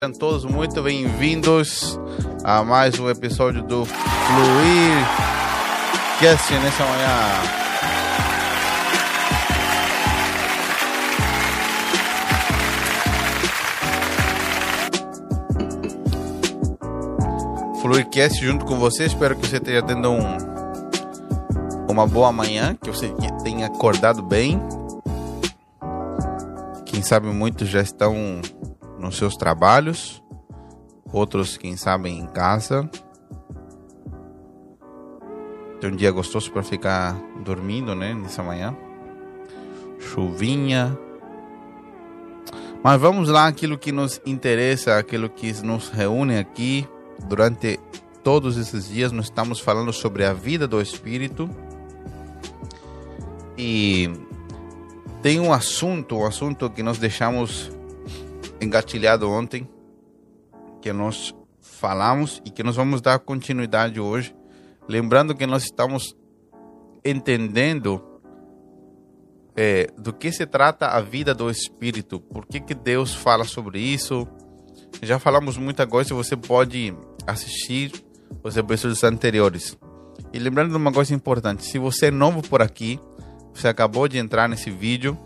Sejam todos muito bem-vindos a mais um episódio do Fluir Cast nessa manhã. Fluircast junto com você. Espero que você esteja tendo um, uma boa manhã, que você tenha acordado bem. Quem sabe muitos já estão nos seus trabalhos, outros, quem sabe, em casa. Tem um dia gostoso para ficar dormindo, né, nessa manhã. Chuvinha. Mas vamos lá, aquilo que nos interessa, aquilo que nos reúne aqui durante todos esses dias. Nós estamos falando sobre a vida do Espírito. E tem um assunto, um assunto que nós deixamos engatilhado ontem, que nós falamos e que nós vamos dar continuidade hoje. Lembrando que nós estamos entendendo é, do que se trata a vida do Espírito, por que, que Deus fala sobre isso. Já falamos muita coisa, você pode assistir os episódios anteriores. E lembrando de uma coisa importante: se você é novo por aqui, você acabou de entrar nesse vídeo,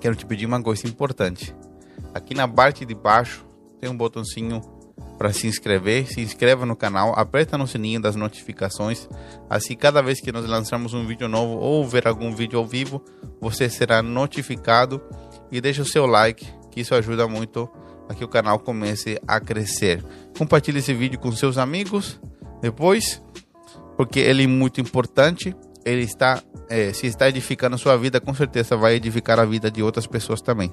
quero te pedir uma coisa importante. Aqui na parte de baixo tem um botãozinho para se inscrever. Se inscreva no canal, aperta no sininho das notificações. Assim, cada vez que nós lançarmos um vídeo novo ou ver algum vídeo ao vivo, você será notificado. E deixa o seu like, que isso ajuda muito a que o canal comece a crescer. Compartilhe esse vídeo com seus amigos depois, porque ele é muito importante. Ele está, é, se está edificando a sua vida, com certeza vai edificar a vida de outras pessoas também.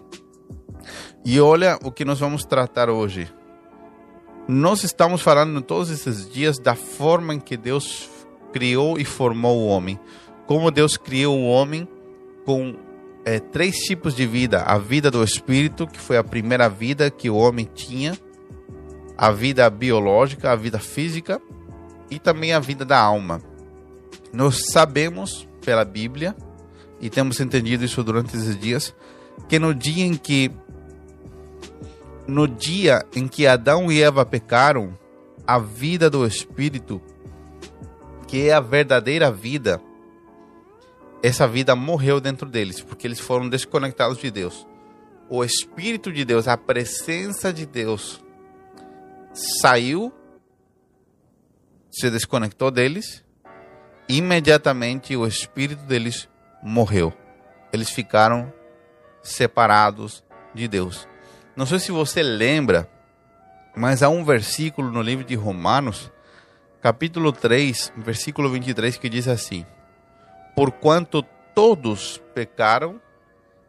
E olha o que nós vamos tratar hoje. Nós estamos falando todos esses dias da forma em que Deus criou e formou o homem. Como Deus criou o homem com é, três tipos de vida: a vida do espírito, que foi a primeira vida que o homem tinha, a vida biológica, a vida física e também a vida da alma. Nós sabemos pela Bíblia e temos entendido isso durante esses dias que no dia em que no dia em que Adão e Eva pecaram, a vida do Espírito, que é a verdadeira vida, essa vida morreu dentro deles, porque eles foram desconectados de Deus. O Espírito de Deus, a presença de Deus, saiu, se desconectou deles, imediatamente o Espírito deles morreu. Eles ficaram separados de Deus. Não sei se você lembra, mas há um versículo no livro de Romanos, capítulo 3, versículo 23, que diz assim: Porquanto todos pecaram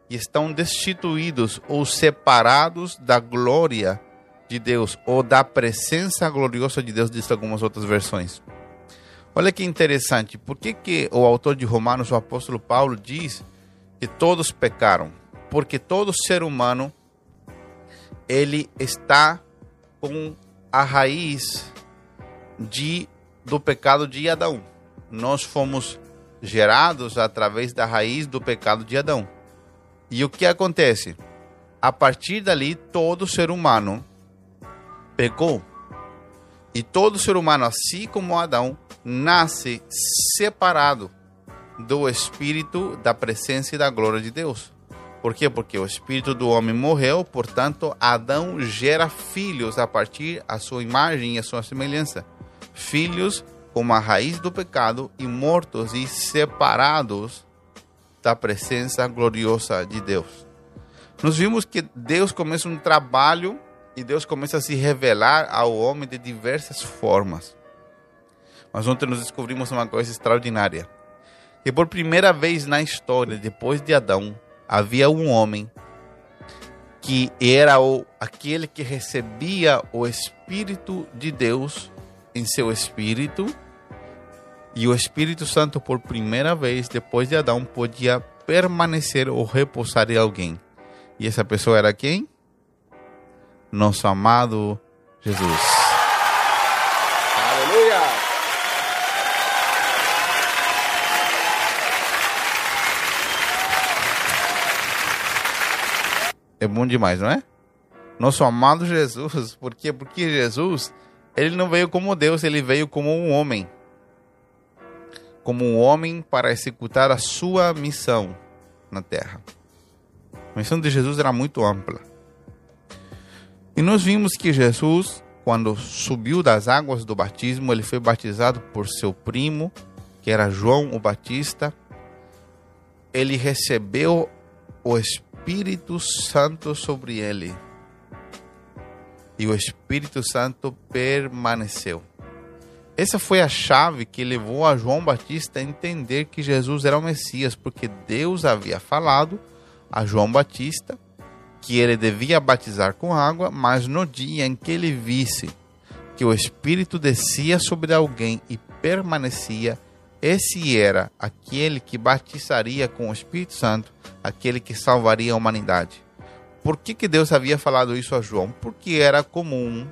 e estão destituídos ou separados da glória de Deus, ou da presença gloriosa de Deus, diz algumas outras versões. Olha que interessante, por que, que o autor de Romanos, o apóstolo Paulo, diz que todos pecaram? Porque todo ser humano ele está com a raiz de do pecado de Adão. Nós fomos gerados através da raiz do pecado de Adão. E o que acontece? A partir dali, todo ser humano pecou. E todo ser humano, assim como Adão, nasce separado do espírito, da presença e da glória de Deus. Por quê? Porque o espírito do homem morreu, portanto, Adão gera filhos a partir da sua imagem e a sua semelhança. Filhos como a raiz do pecado e mortos e separados da presença gloriosa de Deus. Nós vimos que Deus começa um trabalho e Deus começa a se revelar ao homem de diversas formas. Mas ontem nós descobrimos uma coisa extraordinária. Que por primeira vez na história, depois de Adão, havia um homem que era o, aquele que recebia o Espírito de Deus em seu espírito, e o Espírito Santo, por primeira vez depois de Adão, podia permanecer ou repousar em alguém. E essa pessoa era quem? Nosso amado Jesus. É bom demais, não é? Nosso amado Jesus, por quê? Porque Jesus, ele não veio como Deus, ele veio como um homem. Como um homem para executar a sua missão na terra. A missão de Jesus era muito ampla. E nós vimos que Jesus, quando subiu das águas do batismo, ele foi batizado por seu primo, que era João o Batista. Ele recebeu o Espírito Santo sobre ele. E o Espírito Santo permaneceu. Essa foi a chave que levou a João Batista a entender que Jesus era o Messias, porque Deus havia falado a João Batista que ele devia batizar com água, mas no dia em que ele visse que o Espírito descia sobre alguém e permanecia, esse era aquele que batizaria com o Espírito Santo, aquele que salvaria a humanidade. Por que, que Deus havia falado isso a João? Porque era comum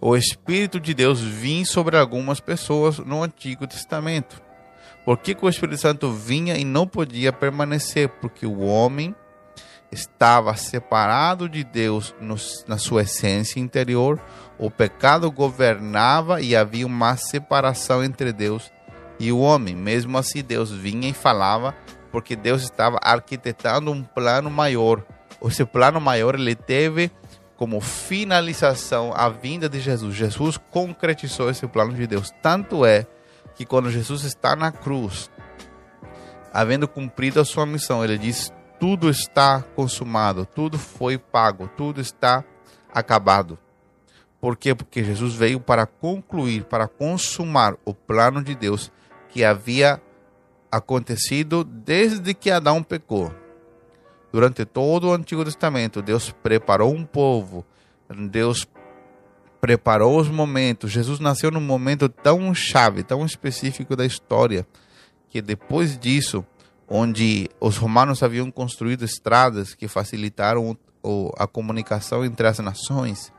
o Espírito de Deus vir sobre algumas pessoas no Antigo Testamento. Por que, que o Espírito Santo vinha e não podia permanecer? Porque o homem estava separado de Deus na sua essência interior, o pecado governava e havia uma separação entre Deus e o homem. Mesmo assim, Deus vinha e falava, porque Deus estava arquitetando um plano maior. Esse plano maior ele teve como finalização a vinda de Jesus. Jesus concretizou esse plano de Deus. Tanto é que quando Jesus está na cruz, havendo cumprido a sua missão, ele diz: tudo está consumado, tudo foi pago, tudo está acabado. Por quê? Porque Jesus veio para concluir, para consumar o plano de Deus que havia acontecido desde que Adão pecou. Durante todo o Antigo Testamento, Deus preparou um povo, Deus preparou os momentos. Jesus nasceu num momento tão chave, tão específico da história, que depois disso onde os romanos haviam construído estradas que facilitaram a comunicação entre as nações,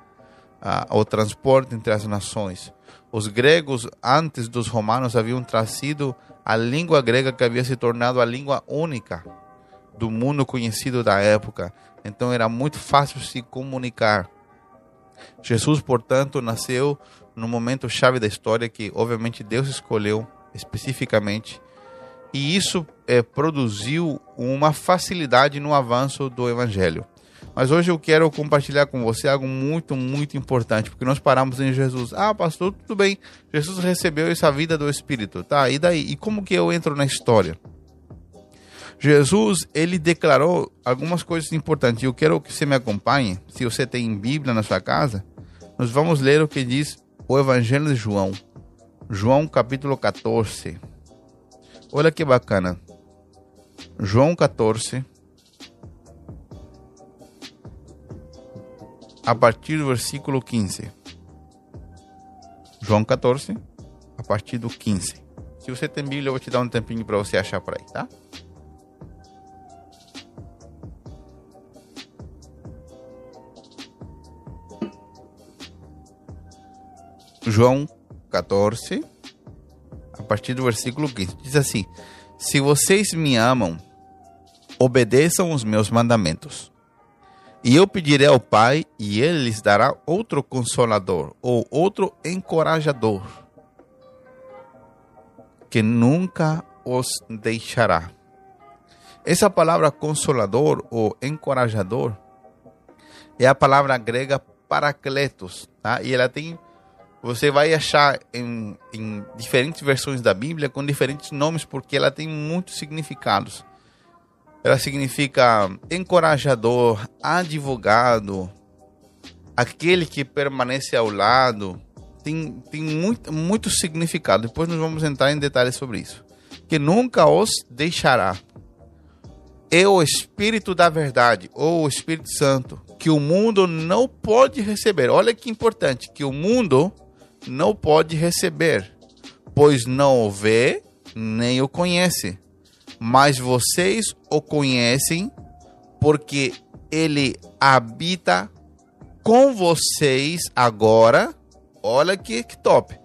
o transporte entre as nações. Os gregos, antes dos romanos, haviam trazido a língua grega que havia se tornado a língua única do mundo conhecido da época. Então era muito fácil se comunicar. Jesus, portanto, nasceu no momento chave da história que, obviamente, Deus escolheu especificamente e isso é, produziu uma facilidade no avanço do evangelho. Mas hoje eu quero compartilhar com você algo muito, muito importante, porque nós paramos em Jesus. Ah, pastor, tudo bem. Jesus recebeu essa vida do Espírito, tá? E daí? E como que eu entro na história? Jesus, ele declarou algumas coisas importantes. Eu quero que você me acompanhe. Se você tem Bíblia na sua casa, nós vamos ler o que diz o Evangelho de João. João capítulo 14. Olha que bacana. João 14. A partir do versículo 15. João 14, a partir do 15. Se você tem Bíblia, eu vou te dar um tempinho para você achar por aí, tá? João 14, partir do versículo 15. Diz assim: Se vocês me amam, obedeçam os meus mandamentos. E eu pedirei ao Pai, e ele lhes dará outro consolador, ou outro encorajador, que nunca os deixará. Essa palavra consolador ou encorajador é a palavra grega paracletos, tá? E ela tem você vai achar em, em, diferentes versões da Bíblia com diferentes nomes, porque ela tem muitos significados. Ela significa encorajador, advogado, aquele que permanece ao lado. Tem, tem muito, muito significado. Depois nós vamos entrar em detalhes sobre isso. Que nunca os deixará. É o Espírito da Verdade, ou o Espírito Santo, que o mundo não pode receber. Olha que importante, que o mundo não pode receber, pois não o vê nem o conhece. Mas vocês o conhecem, porque ele habita com vocês agora. Olha que, que top.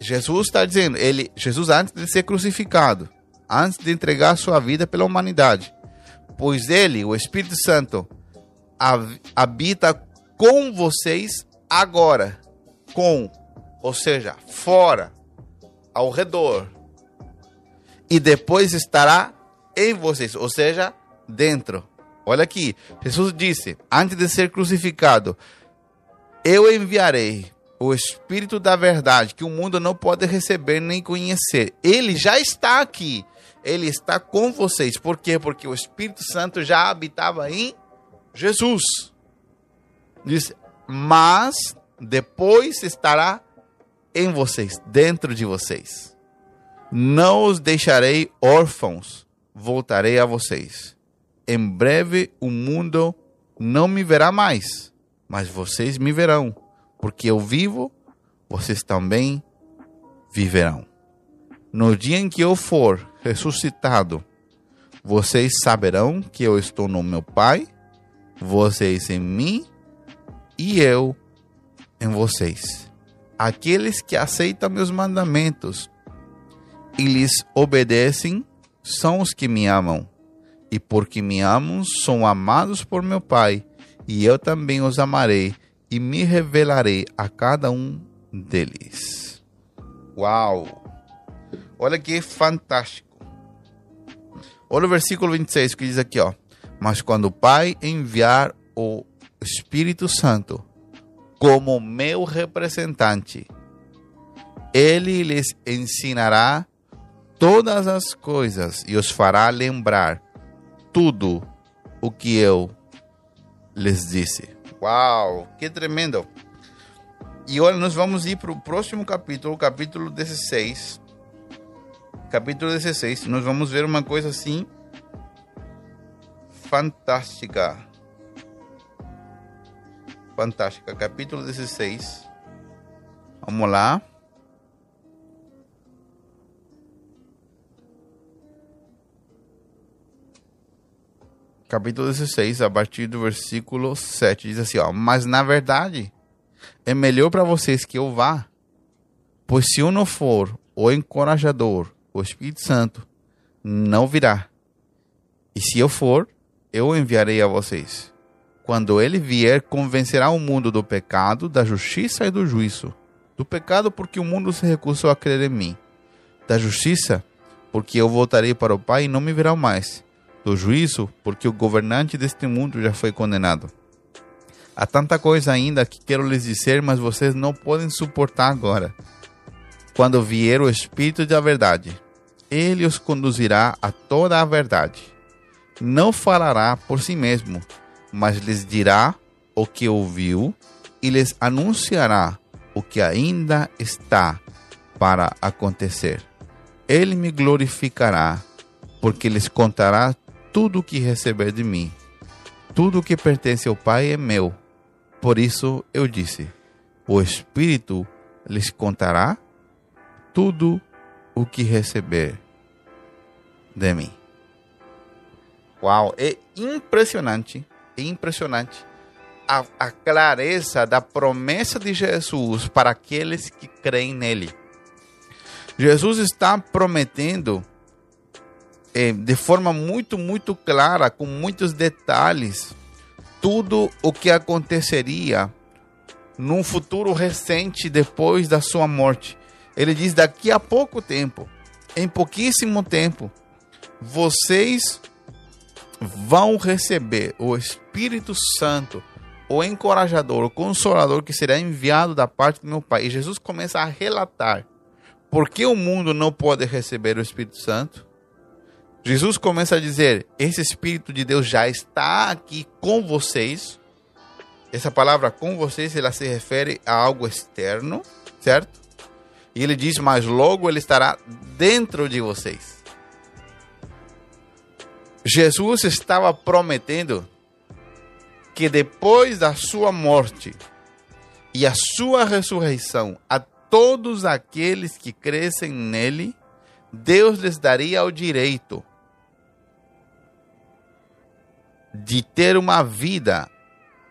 Jesus está dizendo, ele, Jesus antes de ser crucificado, antes de entregar sua vida pela humanidade, pois ele, o Espírito Santo, habita com vocês agora. Com, ou seja, fora, ao redor. E depois estará em vocês, ou seja, dentro. Olha aqui, Jesus disse, antes de ser crucificado, eu enviarei o Espírito da Verdade, que o mundo não pode receber nem conhecer. Ele já está aqui. Ele está com vocês. Por quê? Porque o Espírito Santo já habitava em Jesus. Diz, mas depois estará em vocês, dentro de vocês. Não os deixarei órfãos, voltarei a vocês. Em breve o mundo não me verá mais, mas vocês me verão porque eu vivo, vocês também viverão. No dia em que eu for ressuscitado, vocês saberão que eu estou no meu Pai, vocês em mim e eu em vocês. Aqueles que aceitam meus mandamentos e lhes obedecem são os que me amam. E porque me amam, são amados por meu Pai, e eu também os amarei e me revelarei a cada um deles. Uau! Olha que fantástico. Olha o versículo 26 que diz aqui, ó. Mas quando o Pai enviar o Espírito Santo como meu representante, ele lhes ensinará todas as coisas e os fará lembrar tudo o que eu lhes disse. Uau, que tremendo! E olha, nós vamos ir para o próximo capítulo, capítulo 16. Capítulo 16, nós vamos ver uma coisa assim fantástica. Fantástica. Capítulo 16. Vamos lá. Capítulo 16, a partir do versículo 7, diz assim, ó, mas na verdade é melhor para vocês que eu vá, pois se eu não for o encorajador, o Espírito Santo, não virá. E se eu for, eu enviarei a vocês. Quando ele vier, convencerá o mundo do pecado, da justiça e do juízo. Do pecado, porque o mundo se recusou a crer em mim. Da justiça, porque eu voltarei para o Pai e não me verá mais do juízo, porque o governante deste mundo já foi condenado. Há tanta coisa ainda que quero lhes dizer, mas vocês não podem suportar agora. Quando vier o Espírito da Verdade, ele os conduzirá a toda a verdade. Não falará por si mesmo, mas lhes dirá o que ouviu e lhes anunciará o que ainda está para acontecer. Ele me glorificará, porque lhes contará tudo o que receber de mim. Tudo o que pertence ao Pai é meu. Por isso eu disse: O Espírito lhes contará tudo o que receber de mim. Uau, é impressionante, é impressionante a, a clareza da promessa de Jesus para aqueles que creem nele. Jesus está prometendo é, de forma muito, muito clara, com muitos detalhes, tudo o que aconteceria num futuro recente depois da sua morte. Ele diz: daqui a pouco tempo, em pouquíssimo tempo, vocês vão receber o Espírito Santo, o encorajador, o consolador que será enviado da parte do meu Pai. E Jesus começa a relatar por que o mundo não pode receber o Espírito Santo Jesus começa a dizer: esse Espírito de Deus já está aqui com vocês. Essa palavra com vocês, ela se refere a algo externo, certo? E ele diz: mas logo ele estará dentro de vocês. Jesus estava prometendo que depois da sua morte e a sua ressurreição, a todos aqueles que crescem nele, Deus lhes daria o direito de ter uma vida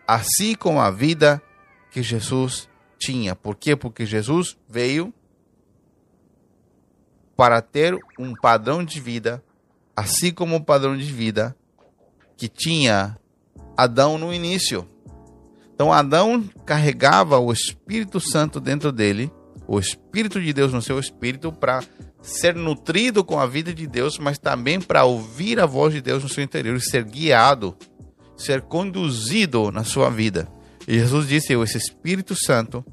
assim como a vida que Jesus tinha. Por quê? Porque Jesus veio para ter um padrão de vida, assim como o padrão de vida que tinha Adão no início. Então Adão carregava o Espírito Santo dentro dele, o Espírito de Deus no seu espírito para ser nutrido com a vida de Deus, mas também para ouvir a voz de Deus no seu interior e ser guiado, ser conduzido na sua vida. E Jesus disse: Esse Espírito Santo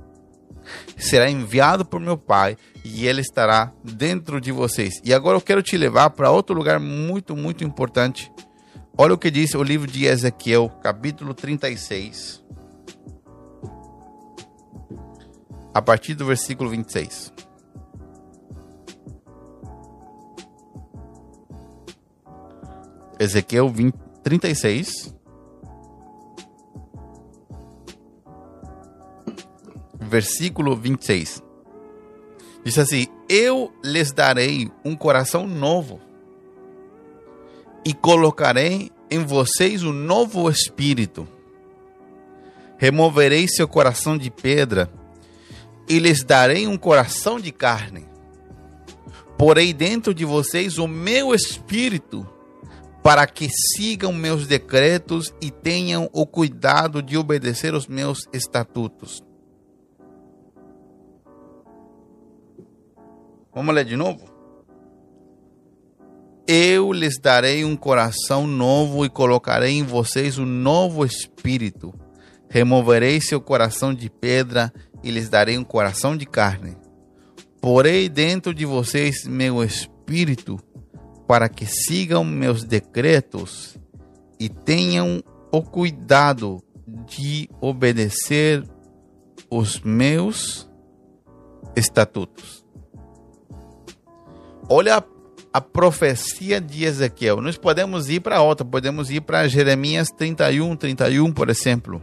será enviado por meu Pai e ele estará dentro de vocês. E agora eu quero te levar para outro lugar muito, muito importante. Olha o que diz o livro de Ezequiel, capítulo 36. A partir do versículo 26. Ezequiel 20, 36. Versículo 26. Diz assim: Eu lhes darei um coração novo e colocarei em vocês um novo espírito. Removerei seu coração de pedra e lhes darei um coração de carne. Porei dentro de vocês o meu espírito para que sigam meus decretos e tenham o cuidado de obedecer os meus estatutos. Vamos ler de novo? Eu lhes darei um coração novo e colocarei em vocês um novo espírito. Removerei seu coração de pedra e lhes darei um coração de carne. Porei dentro de vocês meu espírito para que sigam meus decretos e tenham o cuidado de obedecer os meus estatutos. Olha a, profecia de Ezequiel. Nós podemos ir para outra, podemos ir para Jeremias 31, 31, por exemplo.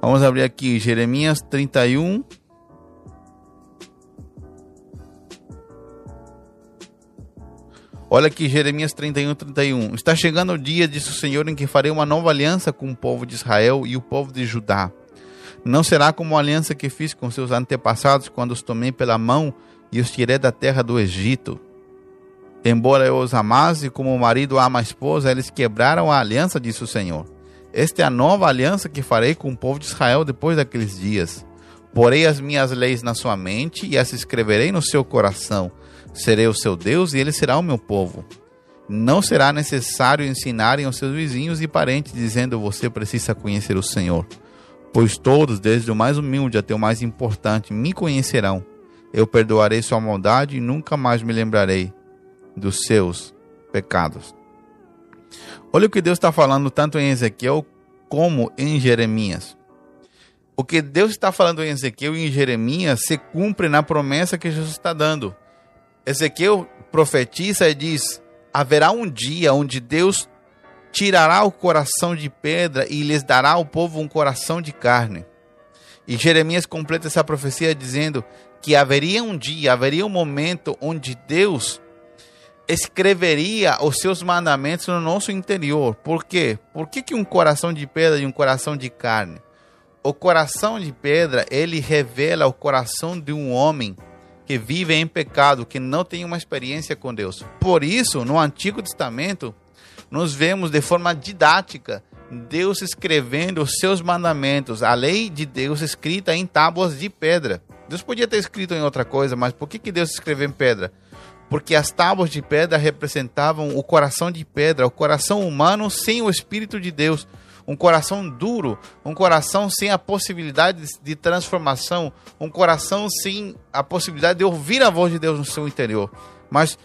Vamos abrir aqui Jeremias 31, Olha aqui Jeremias 31, 31. Está chegando o dia, disse o Senhor, em que farei uma nova aliança com o povo de Israel e o povo de Judá. Não será como a aliança que fiz com seus antepassados quando os tomei pela mão e os tirei da terra do Egito. Embora eu os amasse como o marido ama a esposa, eles quebraram a aliança, disse o Senhor. Esta é a nova aliança que farei com o povo de Israel depois daqueles dias. Porei as minhas leis na sua mente e as escreverei no seu coração Serei o seu Deus e ele será o meu povo. Não será necessário ensinarem aos seus vizinhos e parentes, dizendo: Você precisa conhecer o Senhor. Pois todos, desde o mais humilde até o mais importante, me conhecerão. Eu perdoarei sua maldade e nunca mais me lembrarei dos seus pecados. Olha o que Deus está falando tanto em Ezequiel como em Jeremias. O que Deus está falando em Ezequiel e em Jeremias se cumpre na promessa que Jesus está dando. Ezequiel profetiza e diz: haverá um dia onde Deus tirará o coração de pedra e lhes dará ao povo um coração de carne. E Jeremias completa essa profecia dizendo que haveria um dia, haveria um momento onde Deus escreveria os seus mandamentos no nosso interior. Por quê? Por que, que um coração de pedra e um coração de carne? O coração de pedra, ele revela o coração de um homem que vivem em pecado, que não têm uma experiência com Deus. Por isso, no Antigo Testamento, nós vemos de forma didática Deus escrevendo os seus mandamentos, a lei de Deus escrita em tábuas de pedra. Deus podia ter escrito em outra coisa, mas por que, que Deus escreveu em pedra? Porque as tábuas de pedra representavam o coração de pedra, o coração humano sem o Espírito de Deus um coração duro, um coração sem a possibilidade de transformação, um coração sem a possibilidade de ouvir a voz de Deus no seu interior. Mas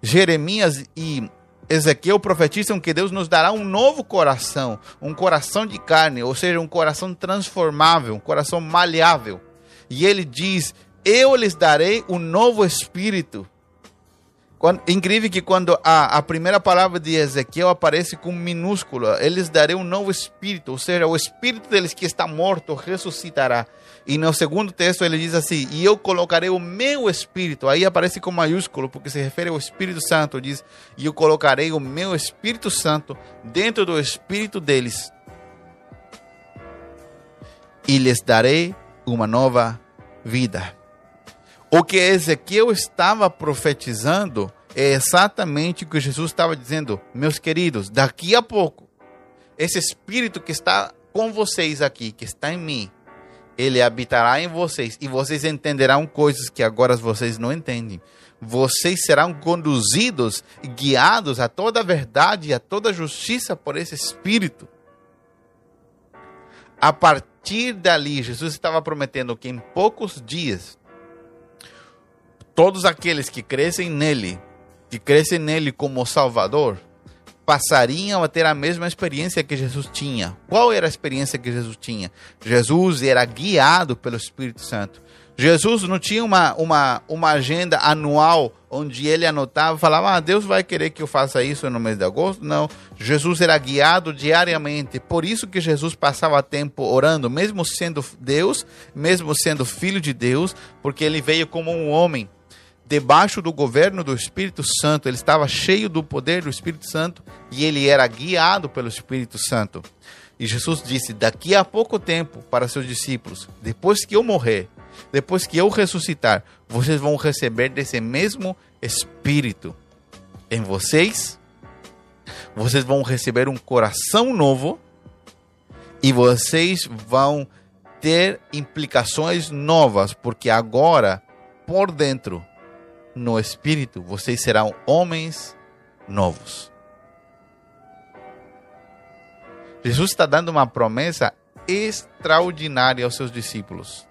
Jeremias e Ezequiel profetizam que Deus nos dará um novo coração, um coração de carne, ou seja, um coração transformável, um coração maleável. E ele diz: Eu lhes darei um novo espírito quando, incrível que quando a, a primeira palavra de Ezequiel aparece com minúscula, eles darão um novo espírito, ou seja, o espírito deles que está morto ressuscitará. E no segundo texto ele diz assim: E eu colocarei o meu espírito. Aí aparece com maiúsculo, porque se refere ao Espírito Santo. Diz: E eu colocarei o meu Espírito Santo dentro do espírito deles. E lhes darei uma nova vida. O que Ezequiel estava profetizando é exatamente o que Jesus estava dizendo. Meus queridos, daqui a pouco esse espírito que está com vocês aqui, que está em mim, ele habitará em vocês e vocês entenderão coisas que agora vocês não entendem. Vocês serão conduzidos guiados a toda a verdade e a toda a justiça por esse espírito. A partir dali, Jesus estava prometendo que em poucos dias todos aqueles que crescem nele, que crescem nele como Salvador, passariam a ter a mesma experiência que Jesus tinha. Qual era a experiência que Jesus tinha? Jesus era guiado pelo Espírito Santo. Jesus não tinha uma, uma, uma agenda anual onde ele anotava e falava: ah, Deus vai querer que eu faça isso no mês de agosto. Não. Jesus era guiado diariamente. Por isso que Jesus passava tempo orando, mesmo sendo Deus, mesmo sendo filho de Deus, porque ele veio como um homem debaixo do governo do Espírito Santo, ele estava cheio do poder do Espírito Santo e ele era guiado pelo Espírito Santo. E Jesus disse: Daqui a pouco tempo, para seus discípulos, depois que eu morrer, depois que eu ressuscitar, vocês vão receber desse mesmo Espírito em vocês. Vocês vão receber um coração novo e vocês vão ter implicações novas, porque agora, por dentro, no espírito, vocês serão homens novos. Jesus está dando uma promessa extraordinária aos seus discípulos.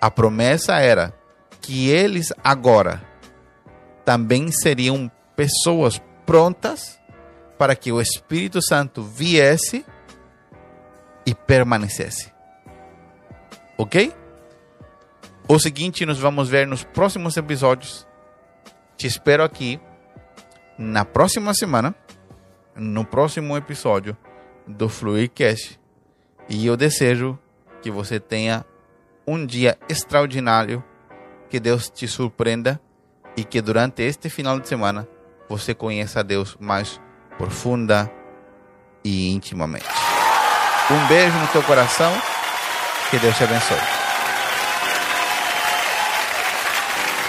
A promessa era que eles agora também seriam pessoas prontas para que o Espírito Santo viesse e permanecesse. Ok? O seguinte nos vamos ver nos próximos episódios. Te espero aqui na próxima semana, no próximo episódio do Fluidcast. E eu desejo que você tenha um dia extraordinário, que Deus te surpreenda e que durante este final de semana você conheça a Deus mais profunda e intimamente. Um beijo no teu coração, que Deus te abençoe.